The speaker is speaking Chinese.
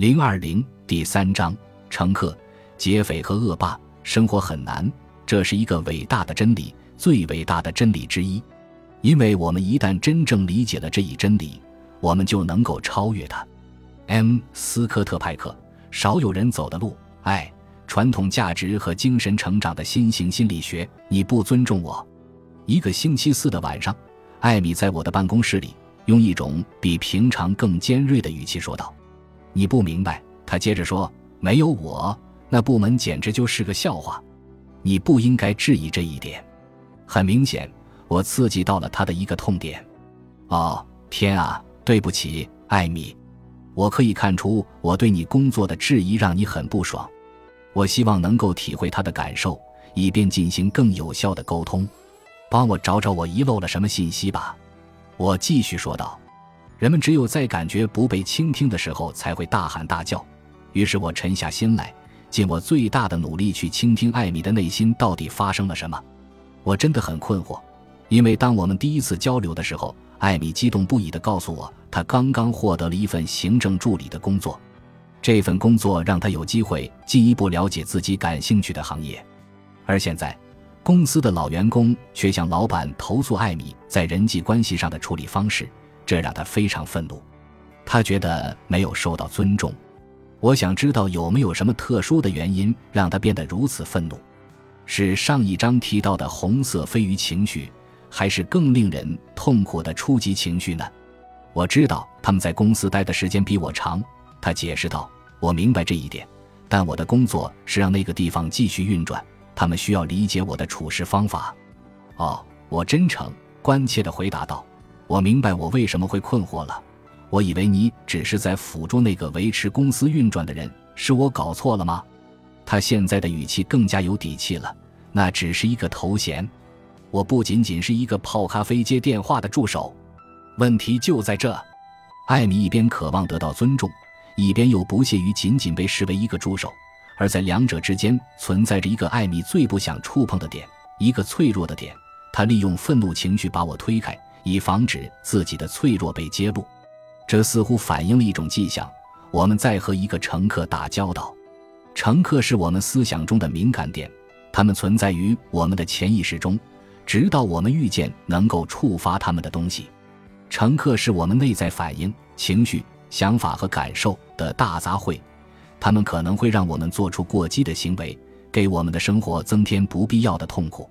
零二零第三章：乘客、劫匪和恶霸。生活很难，这是一个伟大的真理，最伟大的真理之一。因为我们一旦真正理解了这一真理，我们就能够超越它。M. 斯科特派克，少有人走的路。爱、传统价值和精神成长的新型心理学。你不尊重我。一个星期四的晚上，艾米在我的办公室里，用一种比平常更尖锐的语气说道：“你不明白。”他接着说：“没有我，那部门简直就是个笑话。你不应该质疑这一点。”很明显，我刺激到了他的一个痛点。哦，天啊！对不起，艾米。我可以看出，我对你工作的质疑让你很不爽。我希望能够体会他的感受，以便进行更有效的沟通。帮我找找我遗漏了什么信息吧。我继续说道：“人们只有在感觉不被倾听的时候，才会大喊大叫。”于是我沉下心来，尽我最大的努力去倾听艾米的内心到底发生了什么。我真的很困惑，因为当我们第一次交流的时候。艾米激动不已地告诉我，她刚刚获得了一份行政助理的工作。这份工作让她有机会进一步了解自己感兴趣的行业。而现在，公司的老员工却向老板投诉艾米在人际关系上的处理方式，这让他非常愤怒。他觉得没有受到尊重。我想知道有没有什么特殊的原因让他变得如此愤怒？是上一章提到的红色飞鱼情绪？还是更令人痛苦的初级情绪呢？我知道他们在公司待的时间比我长，他解释道。我明白这一点，但我的工作是让那个地方继续运转，他们需要理解我的处事方法。哦，我真诚、关切地回答道。我明白我为什么会困惑了。我以为你只是在辅助那个维持公司运转的人，是我搞错了吗？他现在的语气更加有底气了。那只是一个头衔。我不仅仅是一个泡咖啡、接电话的助手，问题就在这。艾米一边渴望得到尊重，一边又不屑于仅仅被视为一个助手，而在两者之间存在着一个艾米最不想触碰的点，一个脆弱的点。他利用愤怒情绪把我推开，以防止自己的脆弱被揭露。这似乎反映了一种迹象：我们在和一个乘客打交道。乘客是我们思想中的敏感点，他们存在于我们的潜意识中。直到我们遇见能够触发他们的东西，乘客是我们内在反应、情绪、想法和感受的大杂烩，他们可能会让我们做出过激的行为，给我们的生活增添不必要的痛苦。